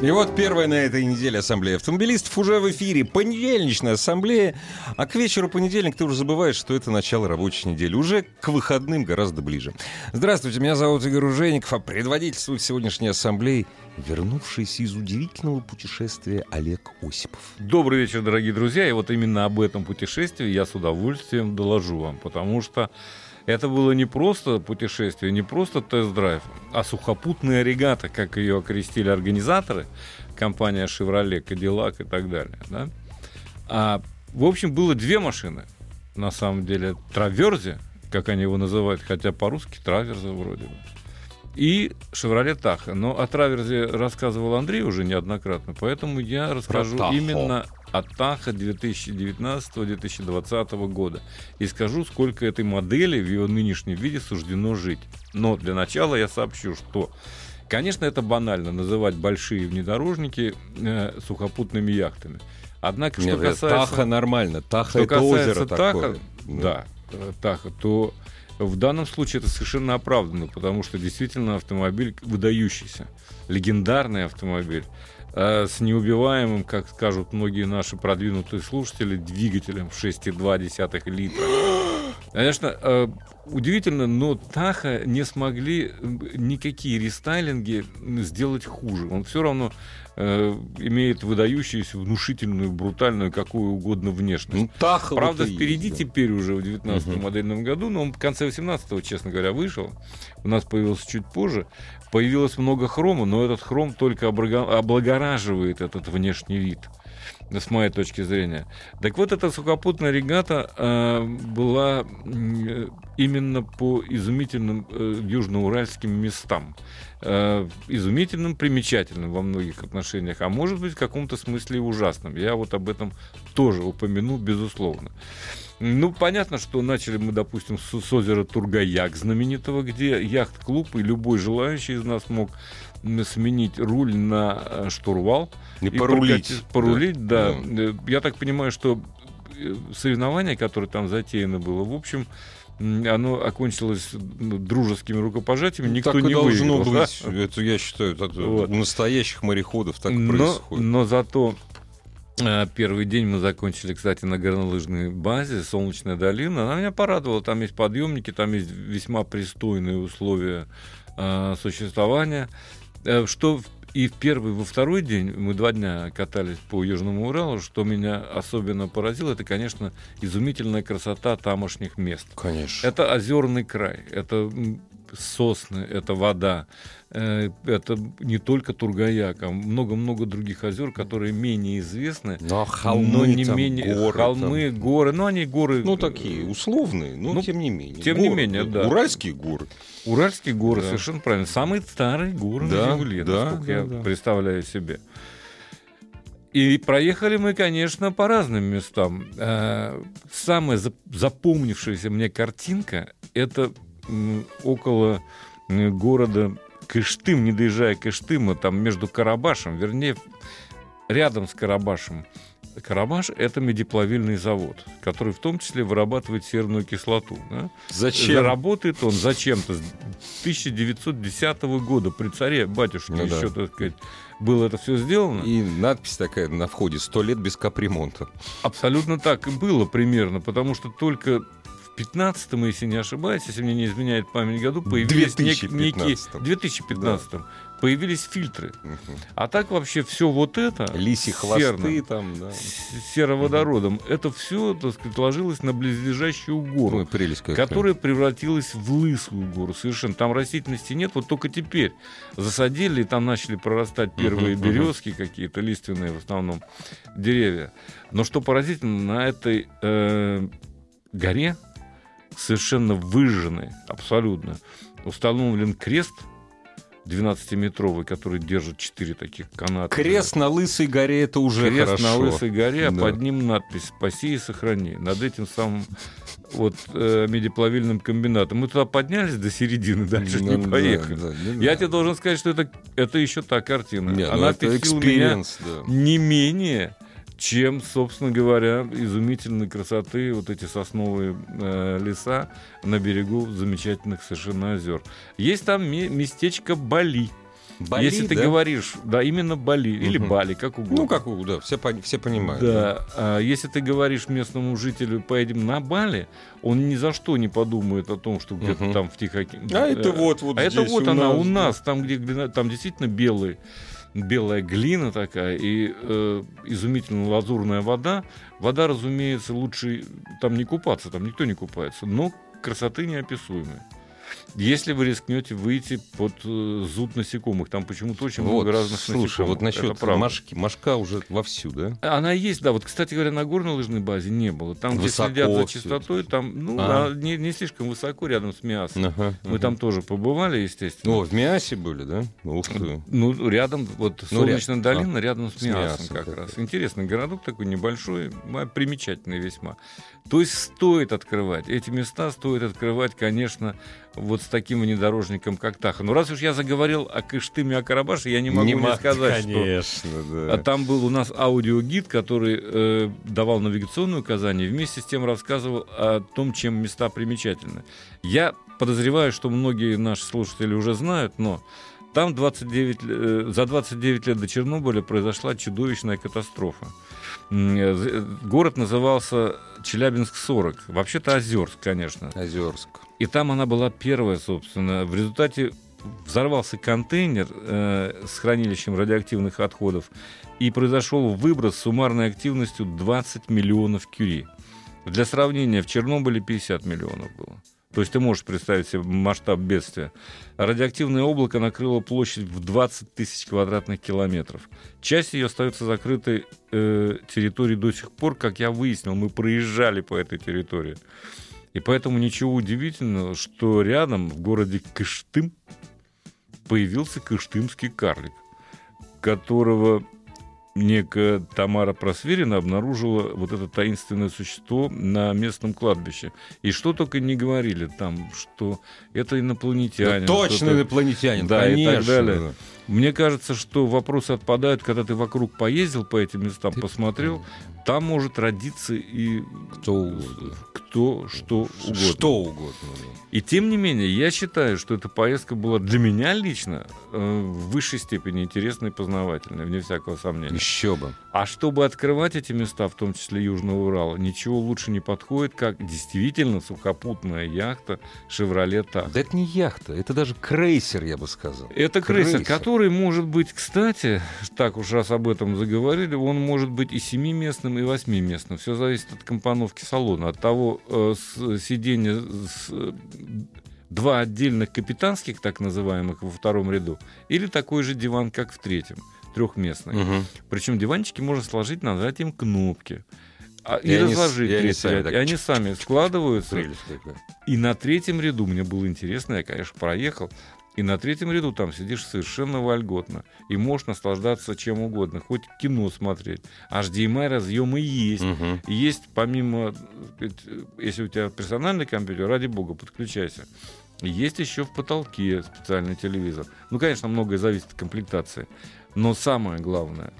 И вот первая на этой неделе ассамблея автомобилистов уже в эфире. Понедельничная ассамблея. А к вечеру понедельник ты уже забываешь, что это начало рабочей недели. Уже к выходным гораздо ближе. Здравствуйте, меня зовут Игорь Ужеников, а предводительствует сегодняшней ассамблеи вернувшийся из удивительного путешествия Олег Осипов. Добрый вечер, дорогие друзья. И вот именно об этом путешествии я с удовольствием доложу вам, потому что это было не просто путешествие, не просто тест-драйв, а сухопутная регата, как ее окрестили организаторы, компания Chevrolet, Cadillac и так далее. Да? А, в общем, было две машины, на самом деле. Траверзи, как они его называют, хотя по-русски Траверза вроде бы. И Chevrolet Tahoe. Но о Траверзе рассказывал Андрей уже неоднократно, поэтому я расскажу именно от Таха 2019-2020 года. И скажу, сколько этой модели в ее нынешнем виде суждено жить. Но для начала я сообщу, что Конечно, это банально называть большие внедорожники э, сухопутными яхтами. Однако, что Нет, касается... Таха нормально. Таха что это озеро Таха, такое. Да, э, Таха, то в данном случае это совершенно оправданно, потому что действительно автомобиль выдающийся, легендарный автомобиль. Э, с неубиваемым, как скажут многие наши продвинутые слушатели, двигателем в 6,2 литра. Конечно, э, удивительно, но Таха не смогли никакие рестайлинги сделать хуже. Он все равно э, имеет выдающуюся, внушительную, брутальную, какую угодно внешность. Ну, Таха Правда, вот впереди есть, да. теперь уже в 19 Мгм. модельном году, но он в конце 18 честно говоря, вышел. У нас появился чуть позже. Появилось много хрома, но этот хром только облагораживает этот внешний вид с моей точки зрения. Так вот, эта сухопутная регата э, была м, именно по изумительным э, южноуральским местам. Э, изумительным, примечательным во многих отношениях, а может быть в каком-то смысле и ужасным. Я вот об этом тоже упомяну, безусловно. Ну, понятно, что начали мы, допустим, с, с озера Тургаяк знаменитого, где яхт-клуб, и любой желающий из нас мог сменить руль на э, штурвал. И порулить. прокатить- Порулить, да. Да. Э, Я так понимаю, что э, соревнование, которое там затеяно было, в общем, оно окончилось ну, дружескими рукопожатиями, никто так и не должно выиграл. да? быть. Это, я считаю, это Вот. у настоящих мореходов так и но, происходит. но зато первый день мы закончили, кстати, на горнолыжной базе «Солнечная долина». Она меня порадовала. Там есть подъемники, там есть весьма пристойные условия э, существования. Э, Что и в первый, и во второй день мы два дня катались по Южному Уралу. Что меня особенно поразило, это, конечно, изумительная красота тамошних мест. Конечно. Это озерный край, это сосны, это вода, э, это не только Тургаяк, а много-много других озер, которые менее известны, Но холмы, но не там, менее горы, холмы, горы, но они горы, там. Ну, такие условные, но Ну, тем не менее. тем не Горы, менее, да. Уральские горы. Уральские горы, Да. совершенно правильно, самые старые горы Да, на Земле, да, насколько да, я да. представляю себе. И проехали мы, конечно, по разным местам. Э, Самая зап- запомнившаяся мне картинка – это около города Кыштым, не доезжая Кыштыма, там между Карабашем, вернее, рядом с Карабашем. Карабаш – это медиплавильный завод, который в том числе вырабатывает серную кислоту. да. Зачем? Работает он зачем-то с 1910 года при царе батюшке Ну да. еще, так сказать, было это все сделано. И надпись такая на входе «Сто лет без капремонта». Абсолютно так и было примерно, потому что только в 15-м, если не ошибаюсь, если мне не изменяет память году, появились нек- 2015-м. некие... 2015 появились фильтры. Мгм. А так вообще все вот это Лиси хвосты серно, там, да. сероводородом, это все, так сказать, ложилось на близлежащую гору. Ой, прелесть какая. которая превратилась в лысую гору совершенно. Там растительности нет, вот только теперь засадили, и там начали прорастать первые мгм. березки какие-то, лиственные в основном деревья. Но что поразительно, на этой э, горе, совершенно выжженной, абсолютно, установлен крест 12-метровый, который держит 4 таких каната. Крест на Лысой горе это уже Крест хорошо. на Лысой горе, а Да. под ним надпись «Спаси и сохрани». Над этим самым вот э, медиплавильным комбинатом. Мы туда поднялись до середины, дальше Ну, не да, поехали. да, да, Я да. тебе должен сказать, что это, это еще та картина. Не, ну Она это впечатлила меня да. не менее, чем, собственно говоря, изумительной красоты вот эти сосновые э, леса на берегу замечательных совершенно озер. Есть там ме- местечко Бали. Бали, Если ты да? говоришь, да, именно Бали или Мгм. Бали, как угодно. Ну, как у, да, все, все понимают. Да, а если ты говоришь местному жителю, поедем на Бали, он ни за что не подумает о том, что где-то Мгм. там в Тихоокеане. А это вот, вот А это вот у она нас, у да. нас, там, где там действительно белый, белая глина такая и э, изумительно лазурная вода. Вода, разумеется, лучше там не купаться, там никто не купается, но красоты неописуемой. Если вы рискнете выйти под э, зуд насекомых, там почему-то очень Вот, много разных слушай, насекомых. вот насчет. Машки. Машка уже вовсю, да? Она есть, да. Вот, кстати говоря, на горной лыжной базе не было. Там, где Высоко следят за чистотой, там, ну, А. а не, не слишком высоко рядом с Миасом. Ага, Мы ага. там тоже побывали, естественно. О, в Миасе были, да? Ух ты. Ну, рядом, вот Ну, Солнечная ряд- долина рядом с, с Миасом Миасом как как раз. Интересный городок такой небольшой, примечательный весьма. То есть стоит открывать. Эти места стоит открывать, конечно, вот с таким внедорожником, как Таха. Но раз уж я заговорил о Кыштыме, о Карабаше, я не могу не, ма- сказать, что конечно, да. А там был у нас аудиогид, который э, давал навигационные указания, вместе с тем рассказывал о том, чем места примечательны. Я подозреваю, что многие наши слушатели уже знают, но там 29, э, за 29 лет до Чернобыля произошла чудовищная катастрофа. Э, з- Город назывался Челябинск-40. Вообще-то Озерск, конечно. Озерск. И там она была первая, собственно. В результате взорвался контейнер э, с хранилищем радиоактивных отходов, и произошел выброс с суммарной активностью 20 миллионов кюри. Для сравнения, в Чернобыле 50 миллионов было. То есть ты можешь представить себе масштаб бедствия. Радиоактивное облако накрыло площадь в 20 тысяч квадратных километров. Часть ее остается закрытой э, территорией до сих пор, как я выяснил, мы проезжали по этой территории. И поэтому ничего удивительного, что рядом, в городе Кыштым, появился кыштымский карлик, которого некая Тамара Просверина обнаружила вот это таинственное существо на местном кладбище. И что только не говорили там, что это инопланетянин. Ну, точно инопланетянин, Да, и конечно. так далее. Мне кажется, что вопросы отпадают, когда ты вокруг поездил по этим местам, посмотрел, там может родиться и Кто угодно. кто что угодно. Что угодно. И тем не менее, я считаю, что эта поездка была для меня лично э, в высшей степени интересной и познавательной, вне всякого сомнения. Еще бы. А чтобы открывать эти места, в том числе Южного Урала, ничего лучше не подходит, как действительно сухопутная яхта «Шевроле Тах». Да это не яхта, это даже крейсер, я бы сказал. Это крейсер, Крейсер. который может быть, кстати, так уж раз об этом заговорили, он может быть и семиместным, и восьмиместным. Все зависит от компоновки салона, от того э, с- сиденья с, э, два отдельных капитанских, так называемых, во втором ряду, или такой же диван, как в третьем, трехместный. Мгм. Причем диванчики можно сложить нажатием кнопки. А, и, И они разложить и они третий сами так И они сами складываются. Прелесть. И на третьем ряду мне было интересно, я, конечно, проехал. И на третьем ряду там сидишь совершенно вольготно. И можешь наслаждаться чем угодно. Хоть кино смотреть. HDMI разъемы есть. И Есть помимо, так сказать, если у тебя персональный компьютер, ради бога, подключайся. Есть еще в потолке специальный телевизор. Ну, конечно, многое зависит от комплектации. Но самое главное,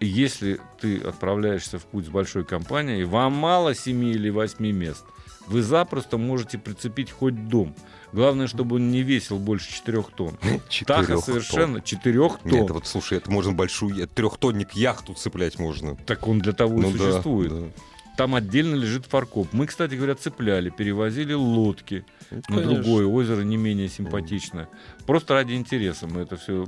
если ты отправляешься в путь с большой компанией, вам мало 7 или 8 мест, вы запросто можете прицепить хоть дом. Главное, чтобы он не весил больше 4 тонн. Таха Четырёх совершенно 4 тонн. Нет, вот слушай, это можно большую, трехтонник яхту цеплять можно. Так он для того Ну и да, существует. да. Там отдельно лежит фаркоп. Мы, кстати говоря, цепляли, перевозили лодки Ну, на конечно. другое озеро, не менее симпатичное. Просто ради интереса мы это все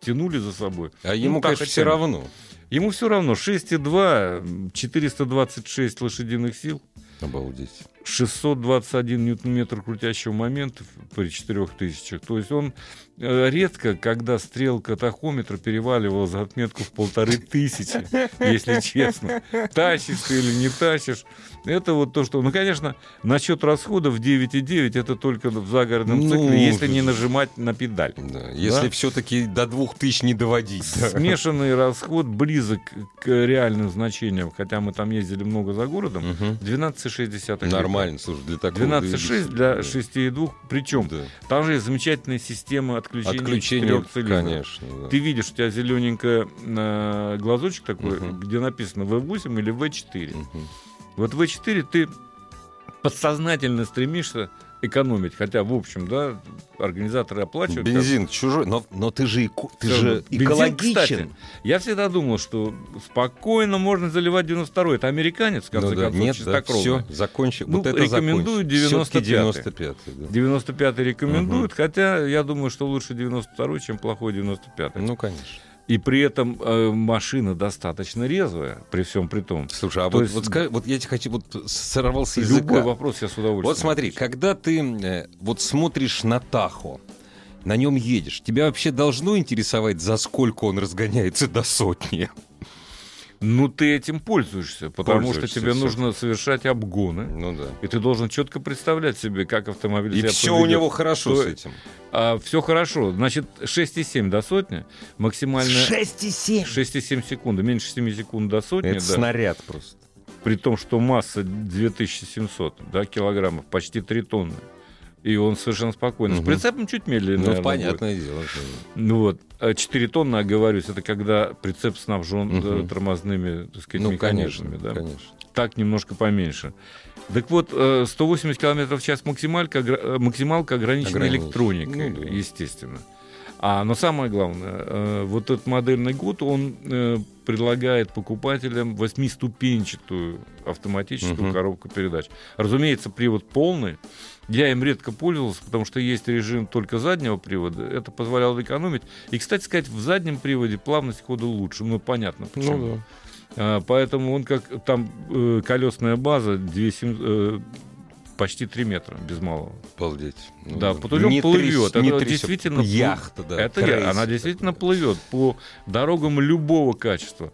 тянули за собой. А ему, Ну, конечно, Таха все равно. Ему все равно 6,2, 426 лошадиных сил, Обалдеть. 621 ньютон-метр крутящего момента при 4000. То есть он э, редко, когда стрелка тахометра переваливала за отметку в полторы тысячи, если честно. Тащишь ты или не тащишь. Это вот то, что... Ну, конечно, насчет расходов 9,9 это только в загородном Ну, цикле, если не нажимать на педаль. Да, если Да. все-таки до двух тысяч не доводить. Смешанный расход близок к реальным значениям, хотя мы там ездили много за городом, Мгм. 12,6 литра. Нормально, слушай, для такого 12,6 для двигателя. 6,2. Причем Да. там же есть замечательная система отключения, Отключение, конечно. да. Ты видишь, у тебя зелененький глазочек такой, Мгм. где написано V8 или V4. Мгм. Вот V4 ты подсознательно стремишься экономить, хотя, в общем, да, организаторы оплачивают. Бензин чужой, но, но ты же, эко- ты же равно. Бензин, экологичен. кстати, я всегда думал, что спокойно можно заливать 92-й. Это американец, в конце Ну да, концов, нет, да, чистокровный. все, закончи. Ну, вот это рекомендую закончи. Всё-таки 95-й. 95-й, да. 95-й рекомендуют, хотя я думаю, что лучше 92-й, чем плохой 95-й. Ну, конечно. И при этом э, машина достаточно резвая, при всем при том. Слушай, а То вот, есть- вот, скажи, вот я тебе хочу, вот сорвался с Любой языка. вопрос я с удовольствием. Вот смотри, когда ты э, вот смотришь на Тахо, на нем едешь, тебя вообще должно интересовать, за сколько он разгоняется до сотни? Ну, ты этим пользуешься, потому Пользуешься, что тебе всё. нужно совершать обгоны. Ну да. И ты должен четко представлять себе, как автомобиль И себя все у поведёт. него хорошо То- с этим. все хорошо. Значит, 6,7 до сотни. Максимальная... 6,7. 6,7 секунды. Меньше 7 секунд до сотни. Это да. снаряд просто. При том, что масса 2700 да, килограммов, почти 3 тонны. И он совершенно спокойно. С Мгм. прицепом чуть медленнее. Ну, наверное, понятное дело. будет. Ну вот. А 4 тонны, оговорюсь, это когда прицеп снабжен э, тормозными, так сказать, Ну, конечно, механизмами. да. конечно. так немножко поменьше. Так вот, э, 180 км в час максималька, э, максималка ограничена электроникой, Ну да. естественно. А, но самое главное, э, вот этот модельный год, он э, предлагает покупателям восьмиступенчатую автоматическую Мгм. коробку передач. Разумеется, привод полный. Я им редко пользовался, потому что есть режим только заднего привода. Это позволяло экономить. И, кстати сказать, в заднем приводе плавность хода лучше. Ну, понятно почему. Ну да. А, поэтому он как там э, колесная база 200, э, почти 3 метра без малого. Обалдеть. Ну да, потом Не плывет. тряс- не Это действительно Яхта, да. Это я- она действительно плывет по дорогам любого качества.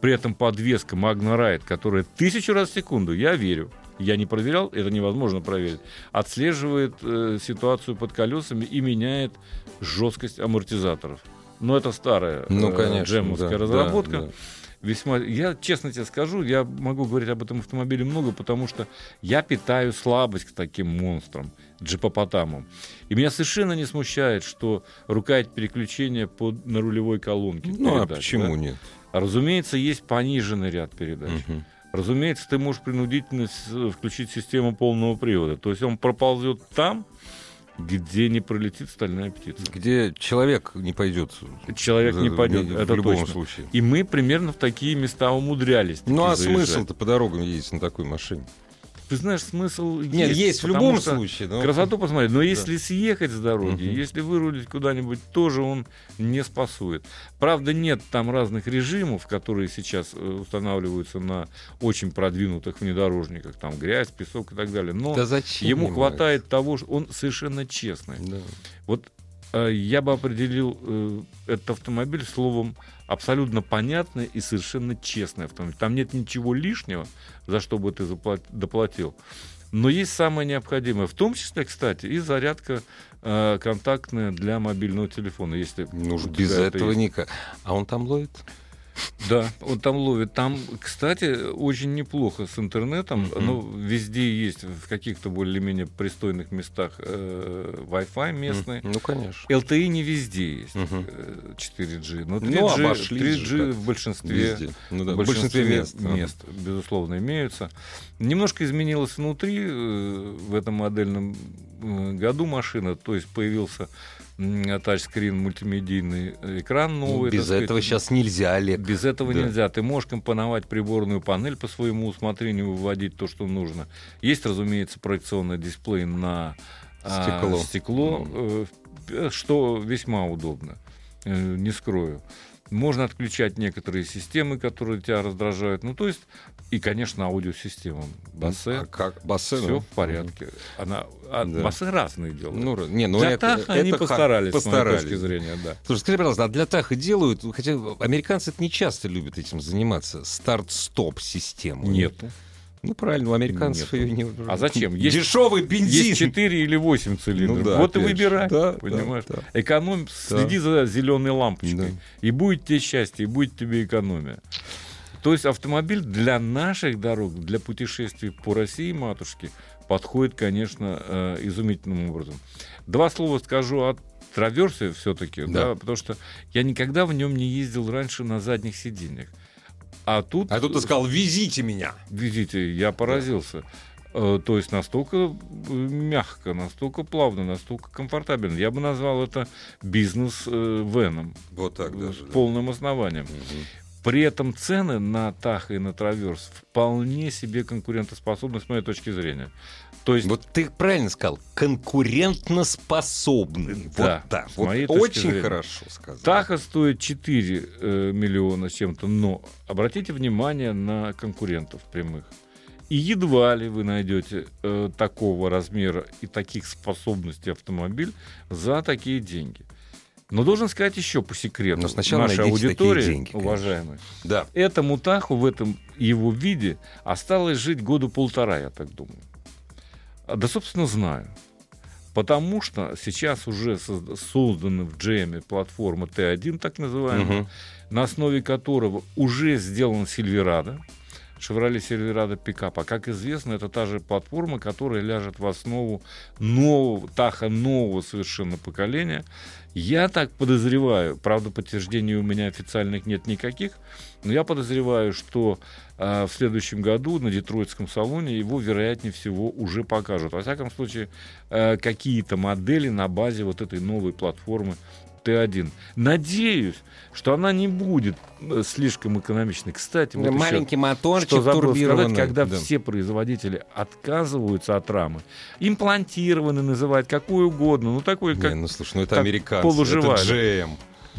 При этом подвеска Magna Ride, которая тысячу раз в секунду, я верю, я не проверял, это невозможно проверить, отслеживает э, ситуацию под колесами и меняет жесткость амортизаторов. Но это старая Ну, э, конечно. джемовская да, разработка. да, да. Весьма. Я честно тебе скажу, я могу говорить об этом автомобиле много, потому что я питаю слабость к таким монстрам, джипопотамам. И меня совершенно не смущает, что рукоять переключения под, на рулевой колонке. Ну, а передач, почему да. нет? А, Разумеется, есть пониженный ряд передач. Мгм. Разумеется, ты можешь принудительно включить систему полного привода. То есть он проползет там, где не пролетит стальная птица. Где человек не пойдет. Человек не в- пойдет, в это любом точно. случае. И мы примерно в такие места умудрялись. Ну а смысл-то по дорогам ездить на такой машине? Ты знаешь, смысл Нет, есть, в потому любом случае. но- Красоту посмотреть. Но если съехать с дороги, Мгм. если вырулить куда-нибудь, тоже он не спасует. Правда, нет там разных режимов, которые сейчас э, устанавливаются на очень продвинутых внедорожниках. Там грязь, песок и так далее. Но Да зачем ему хватает того, что он совершенно честный. Да. Вот я бы определил э, этот автомобиль словом абсолютно понятный и совершенно честный автомобиль. Там нет ничего лишнего, за что бы ты доплатил. Но есть самое необходимое, в том числе, кстати, и зарядка э, контактная для мобильного телефона, если Ну уж без это этого есть. никак. А он там ловит? Да, он там ловит. Там, кстати, очень неплохо с интернетом. Мгм. Ну, везде есть, в каких-то более-менее пристойных местах э, Wi-Fi местный. Ну, конечно. LTE не везде есть. Э, 4G. Но 3G, Ну, обошлись же 3G как. в большинстве, Везде. Ну да, в в большинстве мест. мест, безусловно, имеются. Немножко изменилось внутри э, в этом модельном э, году машина, то есть появился тачскрин, мультимедийный экран Ну, новый. без сказать. этого сейчас нельзя, Олег. Без этого Да. нельзя. Ты можешь компоновать приборную панель по своему усмотрению, выводить то, что нужно. Есть, разумеется, проекционный дисплей на а, Стекло. стекло, э, что весьма удобно. Э, Не скрою. Можно отключать некоторые системы, которые тебя раздражают. Ну, то есть, и, конечно, аудиосистема. Бассе. А как бассе? Все ну, в порядке. Она, а Да. Бассы разные делают. Ну, не, ну Для это, Таха они это ха- постарались, с моей постарались. точки зрения, да. Слушай, скажи, пожалуйста, а для Таха делают, хотя американцы это не часто любят этим заниматься, старт-стоп систему. Нет. Ну, правильно, у американцев Нету. ее не... А зачем? Есть- Дешевый бензин. Есть 4 или 8 цилиндров. Ну да, вот и выбирай. Да, понимаешь? да, Экономь, следи за зеленой лампочкой. Да. И будет тебе счастье, и будет тебе экономия. То есть автомобиль для наших дорог, для путешествий по России, матушки, подходит, конечно, э, изумительным образом. Два слова скажу о траверсе все-таки, Да. да. потому что я никогда в нем не ездил раньше на задних сиденьях. А тут, А тут ты сказал, везите меня. видите, я поразился. Э, То есть настолько э, мягко, настолько плавно, настолько комфортабельно. Я бы назвал это бизнес-веном. Вот так с даже. да. полным основанием. Мгм. При этом цены на Таха и на Траверс вполне себе конкурентоспособны с моей точки зрения. То есть Вот ты правильно сказал, конкурентноспособный. Да, вот так. с Вот моей точки очень зрения. хорошо сказал. Таха стоит 4 э, миллиона с чем-то, но обратите внимание на конкурентов прямых. И едва ли вы найдете э, такого размера и таких способностей автомобиль за такие деньги. Но должен сказать еще по секрету. Но сначала такие аудитории, деньги, конечно. уважаемые, Да. этому Таху в этом его виде осталось жить года полтора, я так думаю. А, Да, собственно, знаю. Потому что сейчас уже созда- создана в GM платформа Т1, так называемая, Мгм. на основе которого уже сделан Сильверадо, Chevrolet Silverado пикап. А как известно, это та же платформа, которая ляжет в основу нового, Таха нового совершенно поколения. Я так подозреваю, правда, подтверждений у меня официальных нет никаких, но я подозреваю, что а, в следующем году на Детройтском салоне его, вероятнее всего, уже покажут. Во всяком случае, э, какие-то модели на базе вот этой новой платформы Т1. Надеюсь, что она не будет э, слишком экономичной. Кстати, вот еще- Маленький моторчик что забыл сказать, когда Да. все производители отказываются от рамы, имплантированный называют, какой угодно, ну такой, Не, как ну слушай, ну это как американцы, полуживая. это GM.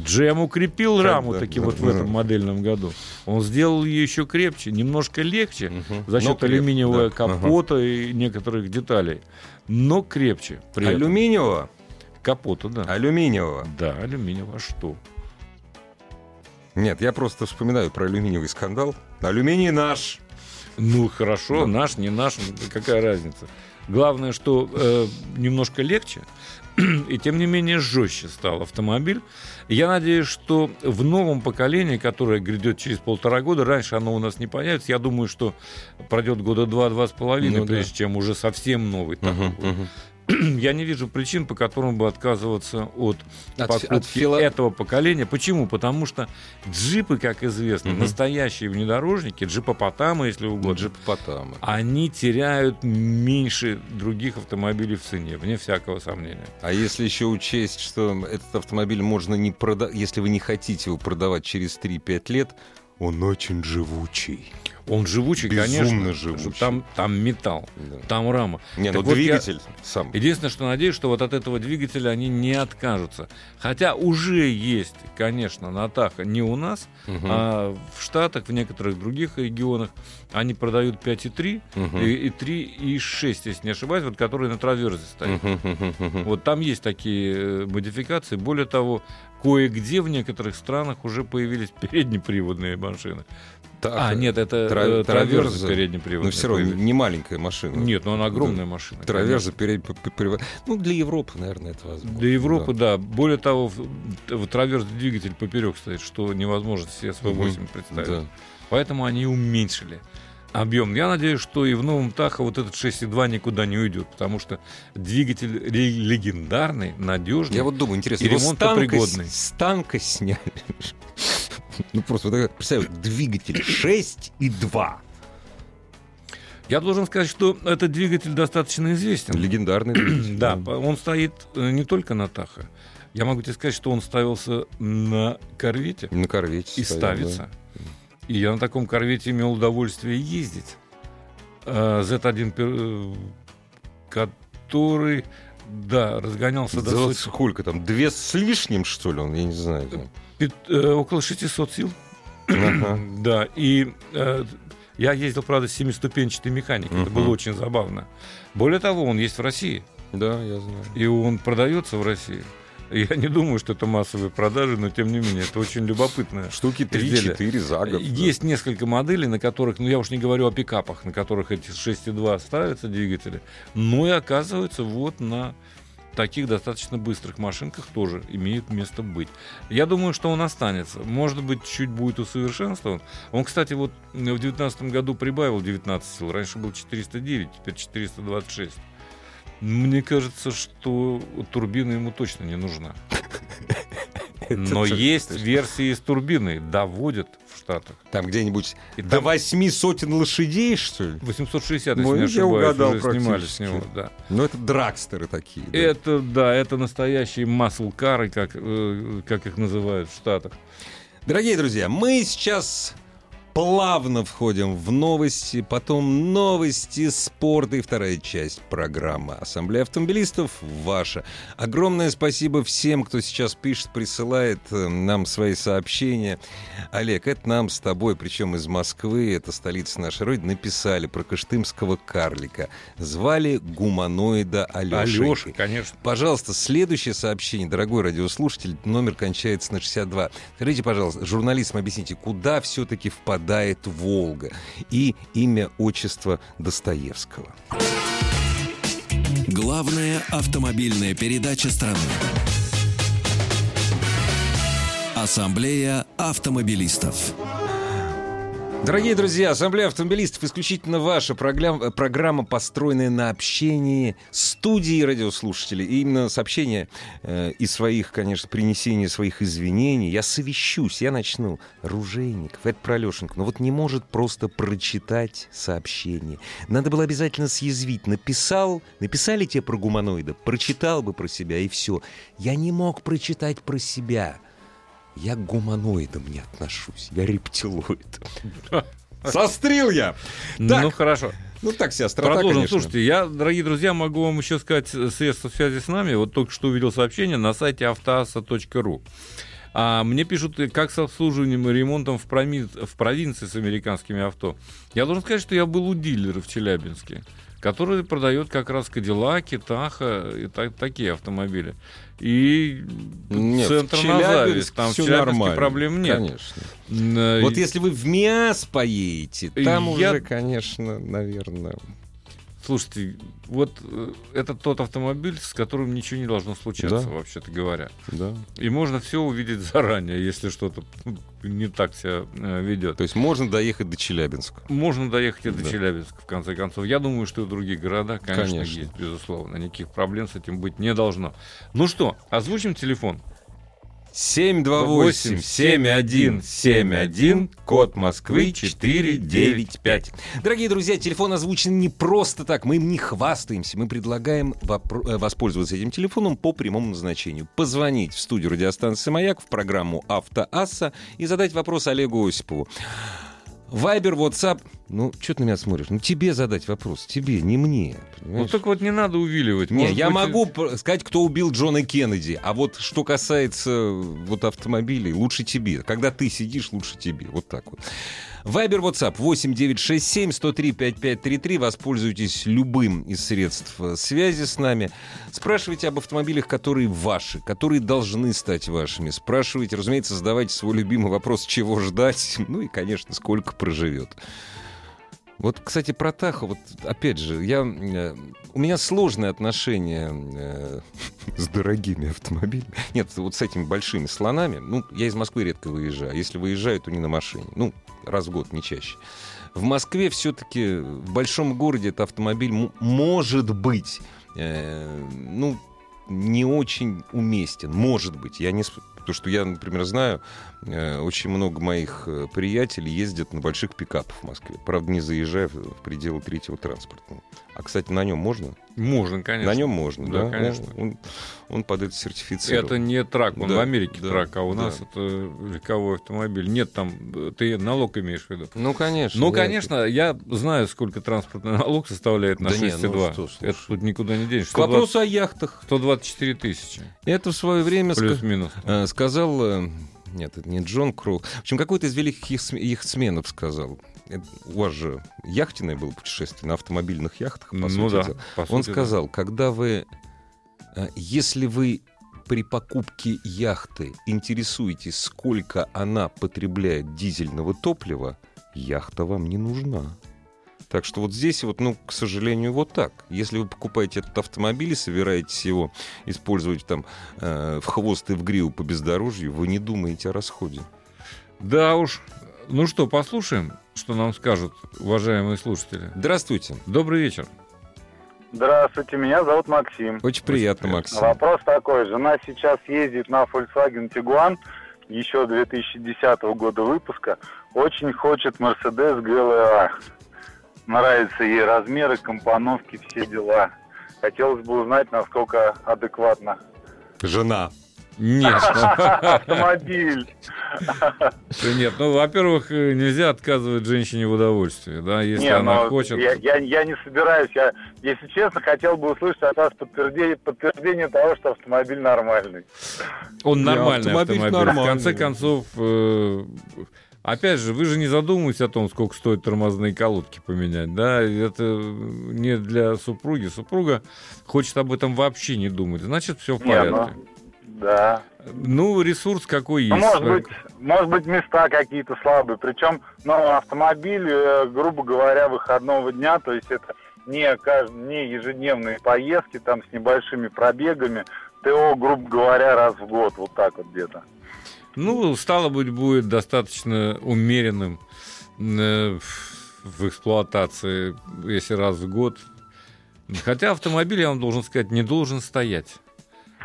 Джем укрепил Как раму да, таки да, вот в да. этом модельном году. Он сделал ее еще крепче, немножко легче Мгм. за счет креп- алюминиевого да, капота и некоторых деталей, но крепче. Ага. этом. Алюминиевого? Капота, да. Алюминиевого. Да, алюминиевого. А что? Нет, я просто вспоминаю про алюминиевый скандал. Алюминий наш. Ну хорошо, наш, не наш, какая разница. Главное, что э, немножко легче, и тем не менее жестче стал автомобиль. Я надеюсь, что в новом поколении, которое грядет через полтора года, раньше оно у нас не появится, я думаю, что пройдет года два-два с половиной, Ну да. прежде чем уже совсем новый. такой Мгм, будет. Я не вижу причин, по которым бы отказываться от, От покупки от фило- этого поколения. Почему? Потому что джипы, как известно, Мгм. настоящие внедорожники, джипопотамы, если угодно, джипопотамы. они теряют меньше других автомобилей в цене, вне всякого сомнения. А если еще учесть, что этот автомобиль можно не продать, если вы не хотите его продавать через 3-5 лет, он очень живучий. Он живучий, Безумно конечно. живучий. Там, там металл, Да. там рама. Не, Так ну вот я- двигатель сам. Единственное, что надеюсь, что вот от этого двигателя они не откажутся. Хотя уже есть, конечно, на Таха не у нас, Мгм. а в Штатах, в некоторых других регионах они продают 5,3 Мгм. и, и 3, и 6, если не ошибаюсь, вот которые на траверзе стоят. Мгм. Вот там есть такие э, модификации. Более того, кое-где в некоторых странах уже появились переднеприводные машины. Так, а, нет, это тра- э, траверзы траверзы. переднеприводные. Но все равно появились. не маленькая машина. Нет, но она огромная машина. Траверза перед... п- п- пере- Ну, для Европы, наверное, это возможно. Для Европы, да. Более того, в, в траверс двигатель поперек стоит, что невозможно себе СВ-8 Мгм. представить. Да. Поэтому они уменьшили объем. Я надеюсь, что и в новом Таха вот этот 6.2 никуда не уйдет, потому что двигатель легендарный, надежный. Я вот думаю, интересно, И ремонтопригодный. с танка сняли. Ну, просто вот так представь, двигатель 6 и 2. Я должен сказать, что этот двигатель достаточно известен. Легендарный двигатель. Да, он стоит э, не только на Таха. Я могу тебе сказать, что он ставился на корвете На корвете и ставится. И я на таком корвете имел удовольствие ездить. А, Z1, пер- э, который Да, разгонялся до сотни. сколько там? Две с лишним, что ли, он? Я не знаю. там. Пят- э, около 600 сил. Ага. Да, и э, я ездил, правда, с семиступенчатой механикой. Это Мгм. было очень забавно. Более того, он есть в России. Да, я знаю. И он продается в России. Я не думаю, что это массовые продажи, но тем не менее, это очень любопытно. Штуки Изделия. 3-4 за год. да. Есть несколько моделей, на которых, ну я уж не говорю о пикапах, на которых эти 6,2 ставятся двигатели, но и оказывается вот на таких достаточно быстрых машинках тоже имеют место быть. Я думаю, что он останется. Может быть, чуть будет усовершенствован. Он, кстати, вот в 2019 году прибавил 19 сил. Раньше был 409, теперь 426. Мне кажется, что турбина ему точно не нужна. Но есть версии с турбиной, доводят в Штатах. Там где-нибудь И до восьми сотен лошадей, что ли? 860, если Ну, не ошибаюсь, угадал уже снимали с него. Да. Ну, это драгстеры такие. да. Это, да, это настоящие маслкары, как, э, как их называют в Штатах. Дорогие друзья, мы сейчас плавно входим в новости, потом новости спорта и вторая часть программы «Ассамблея автомобилистов» ваша. Огромное спасибо всем, кто сейчас пишет, присылает э, нам свои сообщения. Олег, это нам с тобой, причем из Москвы, это столица нашей Родины, написали про каштымского карлика. Звали гуманоида Алешей. Алеша, конечно. Пожалуйста, следующее сообщение, дорогой радиослушатель, номер кончается на 62. Скажите, пожалуйста, журналистам объясните, куда все-таки впадает Волга и имя, отчество Достоевского? Главная автомобильная передача страны. Ассамблея автомобилистов. Дорогие друзья, Ассамблея автомобилистов исключительно ваша программа, программа построенная на общении студии радиослушателей. И именно сообщение э, и своих, конечно, принесения своих извинений. Я совещусь, я начну. Ружейников, это про Лешеньку. Но вот не может просто прочитать сообщение. Надо было обязательно съязвить. Написал, написали тебе про гуманоида, прочитал бы про себя и все. Я не мог прочитать про себя. Я к гуманоидам не отношусь. Я рептилоид. Сострил я! Так. Ну, хорошо. Ну, так себе острота, Продолжим. конечно. Слушайте, я, дорогие друзья, могу вам еще сказать средства связи с нами. Вот только что увидел сообщение на сайте автоаса.ру. А мне пишут, как с обслуживанием и ремонтом в, проми- в провинции с американскими авто. Я должен сказать, что я был у дилера в Челябинске, который продает как раз Кадиллаки, Таха и та- такие автомобили. И Нет, центр в на зависть. Там в всё Челябинске нормально. проблем нет. Конечно. Н- э, Вот если вы в МИАС поедете, там Я- уже, конечно, наверное... Слушайте, вот э, это тот автомобиль, с которым ничего не должно случаться, Да. вообще-то говоря. Да. И можно все увидеть заранее, если что-то ну, не так себя э, ведет. То есть можно доехать до Челябинска. Можно доехать и до Да. Челябинска, в конце концов. Я думаю, что и в других городах, конечно, Конечно. есть, безусловно. Никаких проблем с этим быть не должно. Ну что, озвучим телефон. 728-7171, код Москвы 495. Дорогие друзья, телефон озвучен не просто так, мы им не хвастаемся, мы предлагаем э, воспользоваться этим телефоном по прямому назначению. Позвонить в студию радиостанции «Маяк» в программу «Автоасса» и задать вопрос Олегу Осипову. Вайбер, WhatsApp. Ну, что ты на меня смотришь? Ну, тебе задать вопрос. Тебе, не мне. Ну понимаешь? так вот не надо увиливать. Не, я быть, могу сказать, кто убил Джона Кеннеди. А вот что касается вот автомобилей, лучше тебе. Когда ты сидишь, лучше тебе. Вот так вот. Вайбер, WhatsApp 8967 103 5533. Воспользуйтесь любым из средств э, связи с нами. Спрашивайте об автомобилях, которые ваши, которые должны стать вашими. Спрашивайте, разумеется, задавайте свой любимый вопрос, чего ждать. Ну и, конечно, сколько проживет. Вот, кстати, про Тахо, вот опять же, я, э, у меня сложные отношения э, с дорогими автомобилями. Нет, вот с этими большими слонами. Ну, я из Москвы редко выезжаю. Если выезжаю, то не на машине. Ну, раз в год, не чаще. В Москве все-таки, в большом городе, этот автомобиль может быть, э, ну, не очень уместен. Может быть. Я не... Потому что я, например, знаю, очень много моих э, приятелей ездят на больших пикапах в Москве. Правда, не заезжая в пределы третьего транспорта. А, кстати, на нем можно? Можно, конечно. На нем можно, Да, да? конечно. Он, он- он под это сертифицирован. Это не трак, он Да, в Америке да, трак, а у да. нас это легковой автомобиль. Нет там, э, ты налог имеешь в виду? Ну, конечно. Ну, я- конечно, я знаю, сколько транспортный налог составляет на Да не, ну 6,2. что, слушай. это тут никуда не денешь. К вопросу о яхтах. 124 тысячи, Это в свое время плюс-минус. э, сказал... Нет, это не Джон Кроу. В общем, какой-то из великих яхтсм- яхтсменов сказал. У вас же яхтенное было путешествие на автомобильных яхтах, по Ну сути да, дела. по Он сути, да. сказал, когда вы, э, если вы при покупке яхты интересуетесь, сколько она потребляет дизельного топлива, яхта вам не нужна. Так что вот здесь вот, ну, к сожалению, вот так. Если вы покупаете этот автомобиль и собираетесь его использовать там э, в хвост и в гриву по бездорожью, вы не думаете о расходе. Да уж. Ну что, послушаем, что нам скажут уважаемые слушатели. Здравствуйте. Добрый вечер. Здравствуйте, меня зовут Максим. Очень приятно, приятно. Максим. Вопрос такой. Жена сейчас ездит на Volkswagen Tiguan, еще 2010 года выпуска. Очень хочет Mercedes GLA. Нравятся ей размеры, компоновки, все дела. Хотелось бы узнать, насколько адекватно. Жена. Нет, Автомобиль. нет, ну, во-первых, э, нельзя отказывать женщине в удовольствии, да, если Не, она ну, хочет. Я, я, я не собираюсь. Я, если честно, хотел бы услышать от вас подтверждение, подтверждение того, что автомобиль нормальный. Он нормальный автомобиль автомобиль. В нормальный. конце концов, э, опять же, вы же не задумываетесь о том, сколько стоит тормозные колодки поменять, да? Это не для супруги. Супруга хочет об этом вообще не думать. Значит, все в Не, порядке. ну, да. Ну, ресурс какой Ну, есть. может быть, может быть, места какие-то слабые. Причем, ну, автомобиль, э, грубо говоря, выходного дня, то есть это не, кажд- не ежедневные поездки там с небольшими пробегами. ТО, грубо говоря, раз в год, вот так вот где-то. Ну, стало быть, будет достаточно умеренным э, в эксплуатации, если раз в год. Хотя автомобиль, я вам должен сказать, не должен стоять.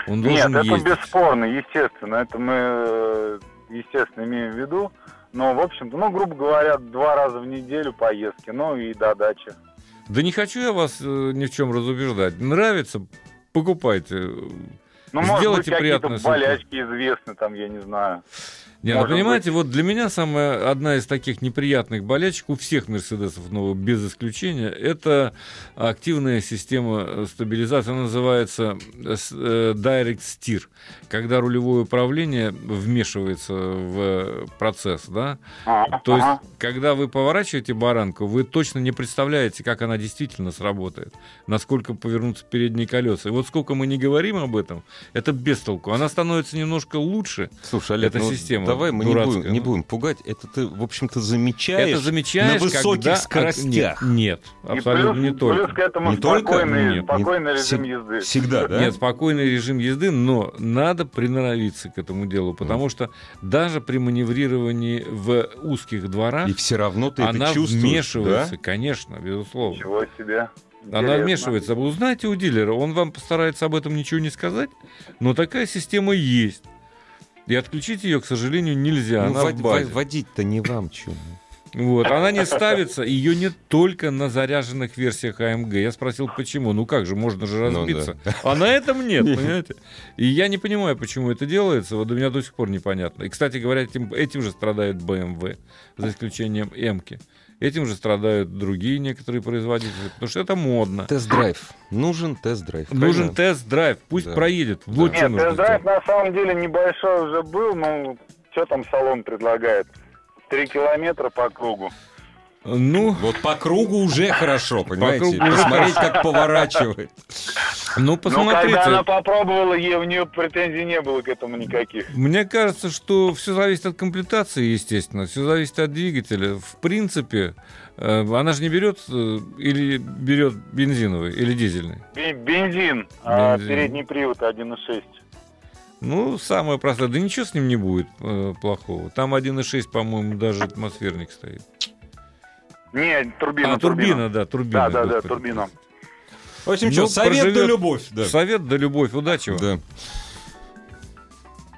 Он Нет, должен это ездить. бесспорно, естественно. Это мы, э, естественно, имеем в виду. Но, в общем-то, ну, грубо говоря, два раза в неделю поездки, ну и до дачи. Да не хочу я вас э, ни в чем разубеждать. Нравится, покупайте. Ну, может быть, Сделайте какие-то приятное супругу. болячки известны, там, я не знаю. Не, ну, понимаете, вот для меня самая одна из таких неприятных болячек у всех Мерседесов, но без исключения, это активная система э, стабилизации, она называется э, э, Direct Steer, когда рулевое управление вмешивается в процесс, да, Ага, то есть, ага. когда вы поворачиваете баранку, вы точно не представляете, как она действительно сработает, насколько повернутся передние колеса. И вот сколько мы не говорим об этом, это без толку. Она становится немножко лучше. Слушай, Олег, Эта ну, система давай мы не дурацкая, будем, не будем пугать. Это ты, в общем-то, замечаешь, это замечаешь, на высоких когда... скоростях. Нет, нет, абсолютно плюс, не только. плюс к этому Не только? спокойный, Нет, спокойный не- режим всег- езды. Всегда, да? Нет, спокойный режим езды, но надо приноровиться к этому делу, потому что даже при маневрировании в узких дворах И все равно ты она это чувствуешь, вмешивается, да? конечно, безусловно. Ничего себе. Она Интересно. вмешивается. Вы узнаете у дилера, он вам постарается об этом ничего не сказать, но такая система есть. И отключить ее, к сожалению, нельзя. Ну, она вод- в базе. водить-то не вам чем. Вот, она не ставится, ее не только на заряженных версиях AMG. Я спросил, почему. Ну как же, можно же Ну разбиться. А на этом нет, понимаете? И я не понимаю, почему это делается. Вот до меня до сих пор непонятно. И, кстати говоря, этим, этим же страдает BMW, за исключением М-ки. Этим же страдают другие некоторые производители, потому что это модно. Тест-драйв. Нужен тест-драйв. Нужен тест-драйв, пусть Да. проедет. Вот Нет, что нужно тест-драйв на самом деле небольшой уже был, но что там салон предлагает? Три километра по кругу. Ну, Вот по кругу уже хорошо, понимаете? кругу уже Посмотреть, как поворачивает. ну Ну, посмотрите. когда она попробовала, ей, у нее претензий не было к этому никаких. Мне кажется, что все зависит от комплектации, естественно, все зависит от двигателя. В принципе, э, она же не берет э, или берет бензиновый или дизельный. Бе- Бензин, а Бензин. передний привод 1.6. Ну, самое простое. Да ничего с ним не будет э, плохого. Там 1.6, по-моему, даже атмосферник стоит. Не, турбина. а, турбина, да, турбина. Да, да, да, турбина. В общем, Ну, что, совет да проживет. любовь. Да. Совет да любовь. Удачи вам. Да.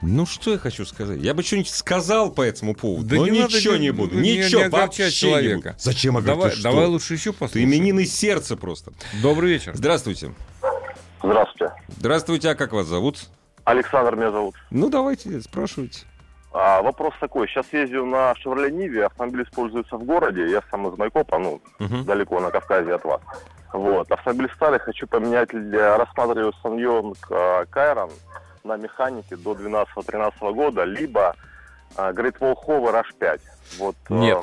Ну, что я хочу сказать? Я бы что-нибудь сказал по этому поводу, Да но не надо ничего не- не буду. не- ничего, не вообще человека. не буду. Зачем огорчать? Давай, Ты что? давай лучше еще Ты послушаем. именины сердца просто. Добрый вечер. Здравствуйте. Здравствуйте. Здравствуйте, а как вас зовут? Александр меня зовут. Ну, давайте, спрашивайте. А, вопрос такой. Сейчас езжу на Chevrolet Ниве, автомобиль используется в городе. Я сам из Майкопа, ну, Мгм. далеко на Кавказе от вас. Вот. Автомобиль старый, хочу поменять, для, рассматриваю Саньонг а, Кайрон на механике до 12-13 года, либо а, Great Wall Hover H5. Вот, а, Нет.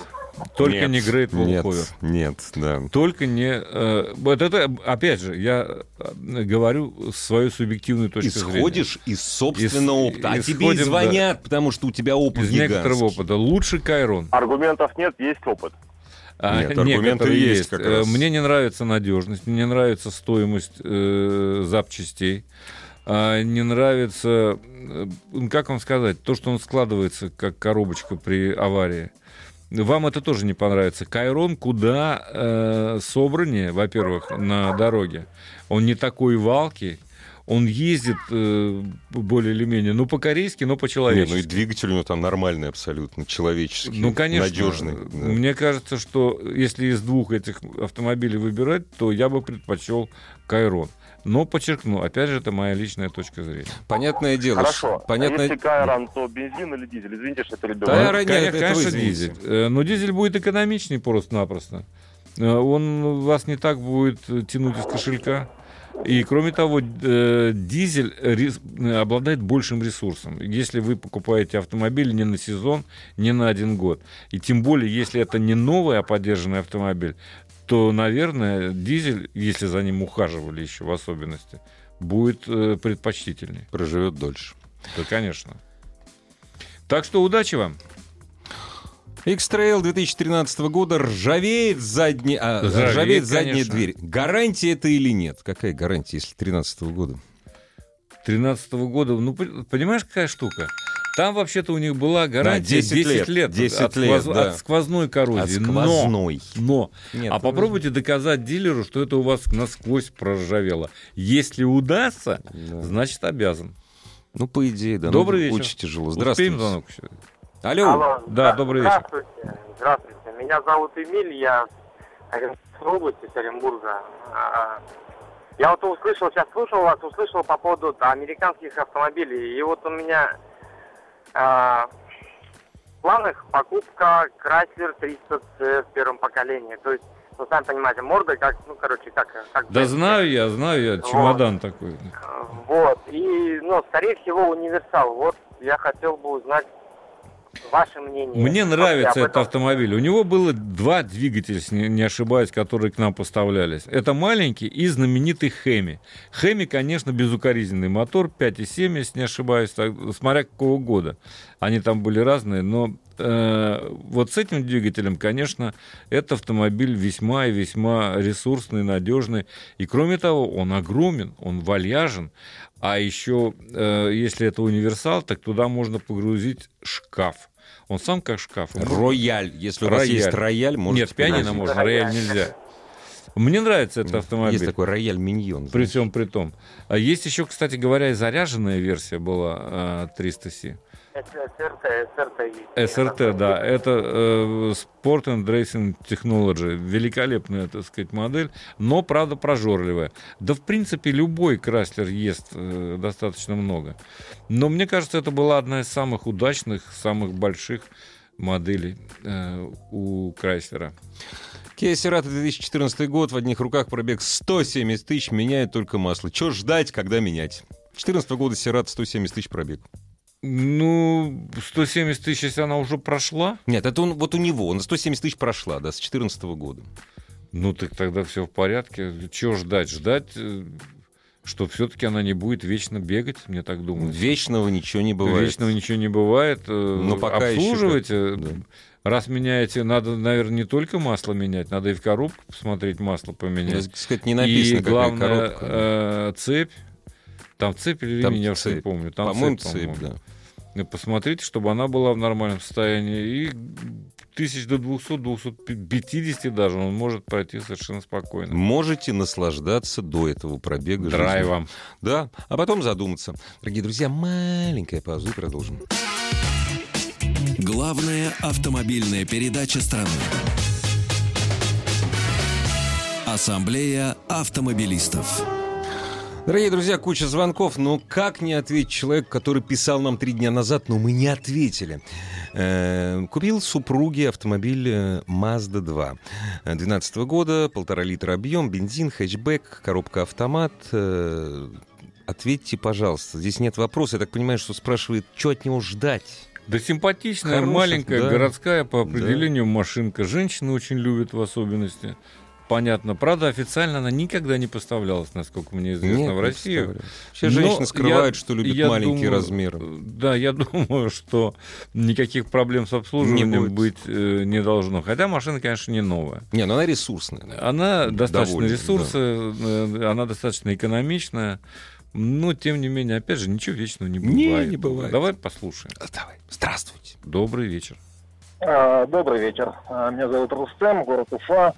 Только Нет, не Great Wall Нет, Hover. нет, да. Только не... э, вот это, опять же, я э, говорю свою субъективную точку зрения. Исходишь из собственного Ис- опыта. А тебе и исходим, да. звонят, потому что у тебя опыт Из некоторого гигантский. опыта. Лучше Кайрон. Аргументов нет, есть опыт. А, Нет, аргументы некоторые есть как Э, раз. Мне не нравится надежность, мне не нравится стоимость э, запчастей, а, не нравится, э, как вам сказать, то, что он складывается как коробочка при аварии. Вам это тоже не понравится. Кайрон куда э, собраннее, во-первых, на дороге. Он не такой валкий. Он ездит э, более или менее, ну, по-корейски, но Не, ну и по-человечески. двигатель у него там нормальный абсолютно, человеческий, Ну, конечно. надежный. да. Мне кажется, что если из двух этих автомобилей выбирать, то я бы предпочел Кайрон. Но подчеркну, опять же, это моя личная точка зрения. Понятное дело. Хорошо. ш- Понятно... А если Кайрон, то бензин или дизель? Извините, что Ну, ранее коня- это конечно, вы извините. дизель. Э, Но дизель будет экономичнее просто-напросто. Э, Он вас не так будет тянуть из кошелька. И кроме того, э, дизель обладает большим ресурсом. Если вы покупаете автомобиль не на сезон, не на один год. И тем более, если это не новый, а поддержанный автомобиль, то, наверное, дизель, если за ним ухаживали еще в особенности, будет э, предпочтительнее. Проживет дольше. Да, конечно. Так что удачи вам. X-Trail 2013 года ржавеет задняя, а, Ржавеет, ржавеет задняя конечно. дверь. Гарантия это или нет? Какая гарантия, если 2013 года? 13 года, ну, понимаешь, какая штука? Там вообще-то у них была гарантия 10 10, лет, лет, 10 от, лет, сквоз- да. от сквозной коррозии. От Но- сквозной. Но, Нет, а попробуйте доказать дилеру, что это у вас насквозь проржавело. Если удастся, Да. значит обязан. Ну, по идее, да. Добрый ну, вечер. Очень тяжело. Успеем Здравствуйте. звонок еще? Алло. Да, добрый вечер. Здравствуйте. Здравствуйте. Меня зовут Эмиль, я из Оренбургской области, с Оренбурга. А, Я вот услышал, сейчас слушал вас, услышал по поводу да, американских автомобилей. И вот у меня а, в планах покупка Chrysler 300C в первом поколении. То есть, ну, сами понимаете, морда как, ну, короче, как... как Да знаю я, знаю я, чемодан такой. Вот. И, ну, скорее всего, универсал. Вот я хотел бы узнать ваше мнение. Мне нравится этот автомобиль. У него было два двигателя, если не ошибаюсь, которые к нам поставлялись. Это маленький и знаменитый Хеми. Хеми, конечно, безукоризненный мотор, 5,7, если не ошибаюсь, так, смотря какого года. Они там были разные, но э, вот с этим двигателем, конечно, этот автомобиль весьма и весьма ресурсный, надежный. И кроме того, он огромен, он вальяжен. А еще, э, если это универсал, так туда можно погрузить шкаф. Он сам как шкаф. Рояль. Если у вас Рояль. есть рояль, можно Нет, пианино можно, рояль нельзя. Мне нравится этот автомобиль. Есть такой рояль миньон. При всем при том. А есть еще, кстати говоря, и заряженная версия была а, 300C. СРТ, СРТ да. Это э, Sport and Racing Technology. Великолепная, так сказать, модель, но, правда, прожорливая. Да, в принципе, любой Краслер ест э, достаточно много. Но мне кажется, это была одна из самых удачных, самых больших моделей э, у Крайслера. Kia Cerato 2014 год, в одних руках пробег 170 тысяч, меняет только масло. Чего ждать, когда менять? 2014 года Cerato 170 тысяч пробег. Ну, 170 тысяч, если она уже прошла, Нет, это он, вот у него, на 170 тысяч прошла, да, с 2014 года. ну так тогда все в порядке. Чего ждать? Ждать, э, что все-таки она не будет вечно бегать, мне так думается. Вечного ничего не бывает. Вечного ничего не бывает. э, Но пока Обслуживайте. как- да. Раз меняете, надо, наверное, не только масло менять, надо и в коробку посмотреть, масло поменять. так сказать, не написано, и какая главное, коробка. э, цепь. Там цепь или Там я уж не цепь. помню. Там По-моему, цепь, цепь, по-моему. да. И Посмотрите, чтобы она была в нормальном состоянии. И тысяч до 200-250 даже он может пройти совершенно спокойно. Можете наслаждаться до этого пробега. Драйвом. Да, а потом задуматься. Дорогие друзья, маленькая пауза и продолжим. Главная автомобильная передача страны. Ассамблея автомобилистов. Дорогие друзья, куча звонков, но как не ответить человеку, который писал нам три дня назад, но мы не ответили. Э, Купил супруге автомобиль э, Mazda 2. 12 года, полтора литра объем, бензин, хэтчбэк, коробка автомат. Э, Ответьте, пожалуйста. Здесь нет вопроса. Я так понимаю, что спрашивает, что от него ждать. Да симпатичная, Хороших, маленькая, да. городская по определению машинка. Женщины очень любят в особенности. Понятно. Правда, официально она никогда не поставлялась, насколько мне известно, Нет, в не Россию. Все Но женщины скрывают, я- что любят я маленькие думаю, размеры. Да, я думаю, что никаких проблем с обслуживанием Не будет. быть э, не должно. Хотя машина, конечно, не новая. Не, ну она ресурсная. Она достаточно Довольно, ресурсная, э, она достаточно экономичная. Но, тем не менее, опять же, ничего вечного не Не, бывает. не бывает. Давай послушаем. А, Давай, здравствуйте. Добрый вечер. А, Добрый вечер. А, Меня зовут Рустем, город Уфа.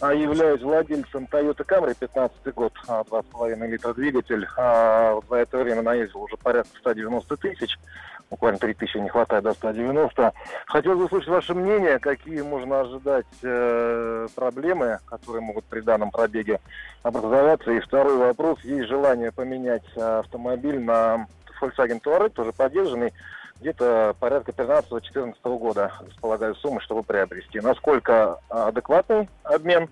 А, Являюсь владельцем Toyota Camry, 15 год, а, 2,5 литра двигатель. А, За это время наездил уже порядка 190 тысяч. Буквально 3 тысячи не хватает до 190. Хотел бы услышать ваше мнение, какие можно ожидать э, проблемы, которые могут при данном пробеге образоваться. И второй вопрос. Есть желание поменять а, автомобиль на Volkswagen Touareg, тоже поддержанный где-то порядка 13-14 года располагаю суммы, чтобы приобрести. Насколько а, адекватный обмен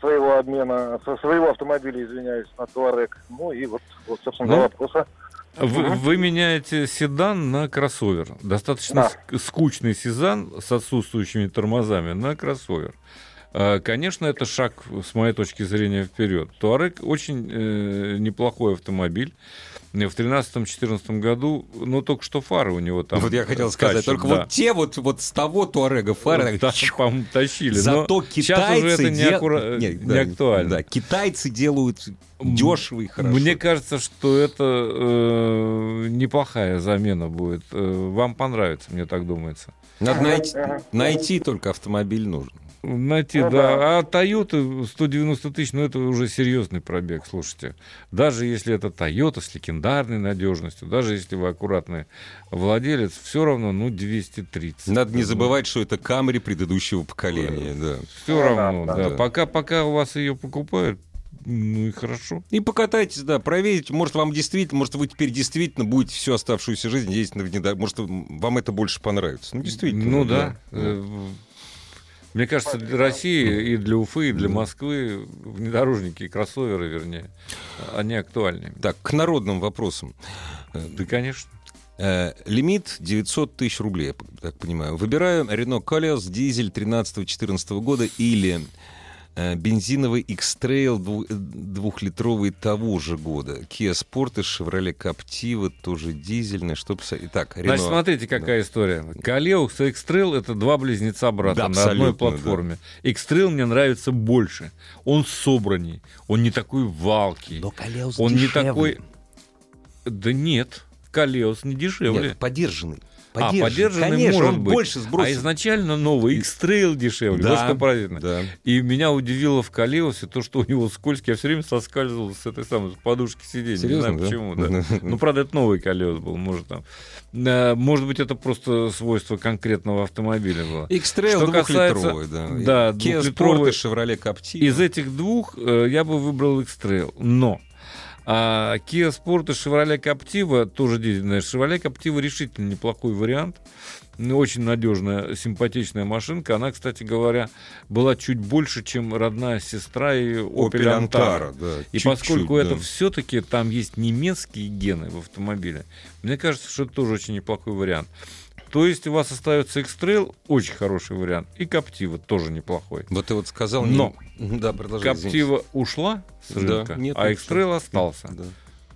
своего обмена, своего автомобиля, извиняюсь, на Туарек. Ну и вот, вот собственно, Ну, два вопроса. Вы, вы меняете седан на кроссовер. Достаточно Да. ск- скучный седан с отсутствующими тормозами на кроссовер. А, Конечно, это шаг, с моей точки зрения, вперед. Туарек очень э, неплохой автомобиль. В 2013-2014 году, ну, только что фары у него там вот я хотел сказать, тащат, только да. вот те вот, вот с того Туарега фары, Вот так, по-моему, тащили. зато Но сейчас уже китайцы это не, дел- аккура- Не, не да, актуально. Да, китайцы делают дешево и хорошо. Мне кажется, что это э, неплохая замена будет. Э, вам понравится, мне так думается. Надо найти, найти только автомобиль нужен. Найти, Ну да. А Toyota 190 тысяч, ну это уже серьезный пробег, слушайте. Даже если это Toyota с легендарной надежностью, даже если вы аккуратный владелец, все равно, ну, 230. Надо не забывать, что это Камри предыдущего поколения. Да. Все равно, да, да. да. Пока, пока у вас ее покупают, ну и хорошо. И покатайтесь, да, проверить. Может, вам действительно, может, вы теперь действительно будете всю оставшуюся жизнь ездить на внедорожнике. Может, вам это больше понравится. Ну, действительно. Ну да. Э, Мне кажется, для России и для Уфы, и для Москвы внедорожники и кроссоверы, вернее, они актуальны. Так, к народным вопросам. Да, конечно. Э, лимит 900 тысяч рублей, я так понимаю. Выбираю Renault Koleos, дизель 13-14 года или э, бензиновый X-Trail э, двухлитровый того же года. Kia Sportage, Chevrolet Captiva, тоже дизельный. Что писать? Итак, Значит, Renault. смотрите, какая история. Калеукс и X-Trail — это два близнеца брата Да, на одной платформе. X-Trail мне нравится больше. Он собранней, он не такой валкий. Но Koleos он не дешевле. такой... Да нет, Калеус не дешевле. Нет, подержанный. А, поддержанный Конечно, может он быть. больше сбросит. А изначально новый X-Trail дешевле. Да, поразительно. да. И меня удивило в Калеусе то, что у него скользкий. Я все время соскальзывал с этой самой с подушки сиденья. Серьезно, не да? знаю почему. Да. Ну, правда, это новый Калеус был. Может, там. Может быть, это просто свойство конкретного автомобиля было. X-Trail Что касается- двухлитровый, да. да, Kia двухлитровый. Sportage, Chevrolet Captiva. Из этих двух э, я бы выбрал X-Trail. Но а, Kia Sport и Chevrolet Captiva, тоже дизельная. Chevrolet Captiva решительно неплохой вариант. Ну, Очень надежная, симпатичная машинка. Она, кстати говоря, была чуть больше, чем родная сестра и Opel, Antara. Да. И чуть-чуть, поскольку это да. все-таки там есть немецкие гены в автомобиле, мне кажется, что это тоже очень неплохой вариант. То есть у вас остается X-Trail, очень хороший вариант, и Captiva тоже неплохой. Вот ты вот сказал... Но не- Да. Коптива ушла с Да, рынка, нет, а Экстрейл остался. Да.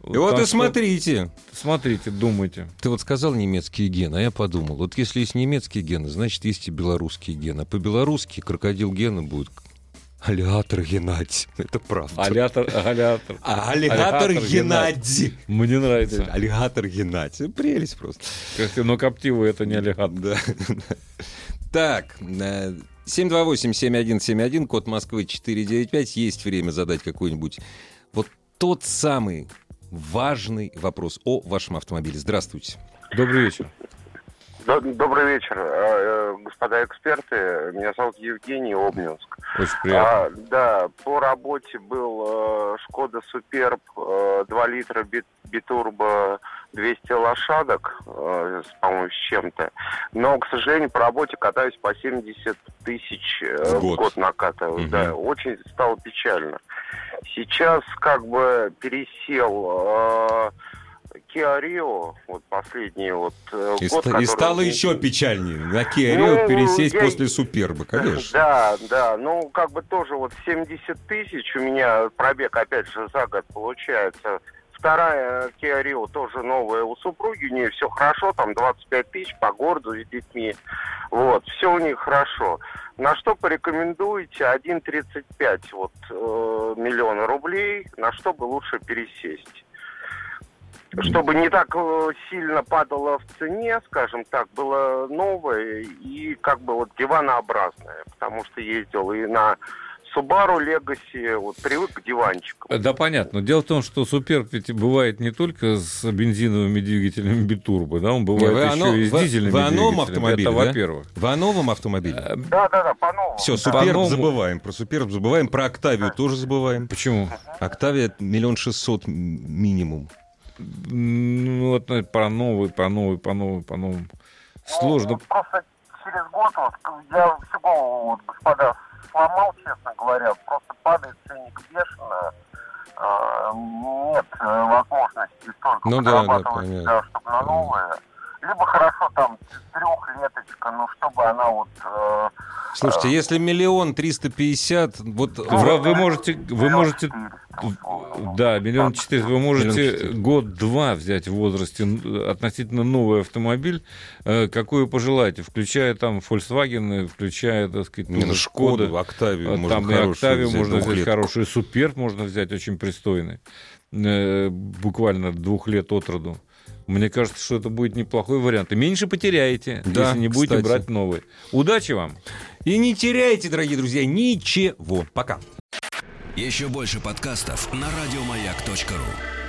И вот и что смотрите. Смотрите, думайте. Ты вот сказал немецкие гены, а я подумал, вот если есть немецкие гены, значит, есть и белорусские гены. А по-белорусски крокодил гена будет аллигатор Геннадий. Это правда. Аллигатор, аллигатор. А, аллигатор Аллигатор Геннадий. Мне нравится. Аллигатор Геннадий. Прелесть просто. Ты, Но Коптива это не аллигатор. Да. Так, э, 728-7171, код Москвы 495. Есть время задать какой-нибудь вот тот самый важный вопрос о вашем автомобиле. Здравствуйте. Добрый вечер. До- Добрый вечер, э, э, господа эксперты. Меня зовут Евгений Обнинск. Очень приятно. А, да, по работе был э, Шкода Суперб, э, 2 литра бит- битурбо, 200 лошадок, э, с, по-моему, с чем-то. Но, к сожалению, по работе катаюсь по 70 тысяч э, В год. в год накатываю. Мгм. Да, очень стало печально. Сейчас как бы пересел э, Kia Rio, вот последний вот э, И, год, ста- и стало еще печальнее. На Kia Rio Ну, пересесть я- после Суперба, конечно. Да, да, ну как бы тоже вот 70 тысяч у меня пробег опять же за год получается. Вторая Kia Rio тоже новая у супруги, у нее все хорошо, там 25 тысяч по городу с детьми. Вот, все у них хорошо. На что порекомендуете 1,35 вот, э, миллиона рублей, на что бы лучше пересесть? Чтобы не так э, сильно падало в цене, скажем так, было новое и как бы вот диванообразное, потому что ездил и на Subaru Legacy, вот привык к диванчикам. Да, понятно. Дело в том, что Суперб ведь бывает не только с бензиновыми двигателями битурбо, да, он бывает вы еще оно- и с вы- дизельными вы о новом автомобиле, Это да? во-первых. Вы о новом автомобиле? Э, Да, да, да, по-новому. Все, Да. Суперб По-новому. забываем. Про Суперб забываем. Про Октавию тоже забываем. Почему? Октавия миллион шестьсот минимум. Ну, вот по новой, по новой, по новой, по новому. Сложно. Ну, просто через год вот я всю голову, вот, господа, сломал, честно говоря. Просто падает ценник бешено. А, нет э, возможности столько Ну да, да, понятно. да, чтобы на новое. Либо хорошо там трехлеточка, ну чтобы она вот... э, Слушайте, если миллион триста пятьдесят, вот Вы, в- вы можете, вы можете, 400, да, миллион четыреста, вы можете год-два взять в возрасте относительно новый автомобиль, э, какой вы пожелаете, включая там Volkswagen, включая, так сказать, ну, ну, Шкода, Шкоду, Октавию можно Там и хорошую Октавию взять, можно взять хороший, Суперб можно взять очень пристойный, э, буквально двух лет от роду. Мне кажется, что это будет неплохой вариант. И меньше потеряете, Да, если не будете кстати. брать новые. Удачи вам! И не теряйте, дорогие друзья, ничего. Пока. Еще больше подкастов на радиомаяк.ру.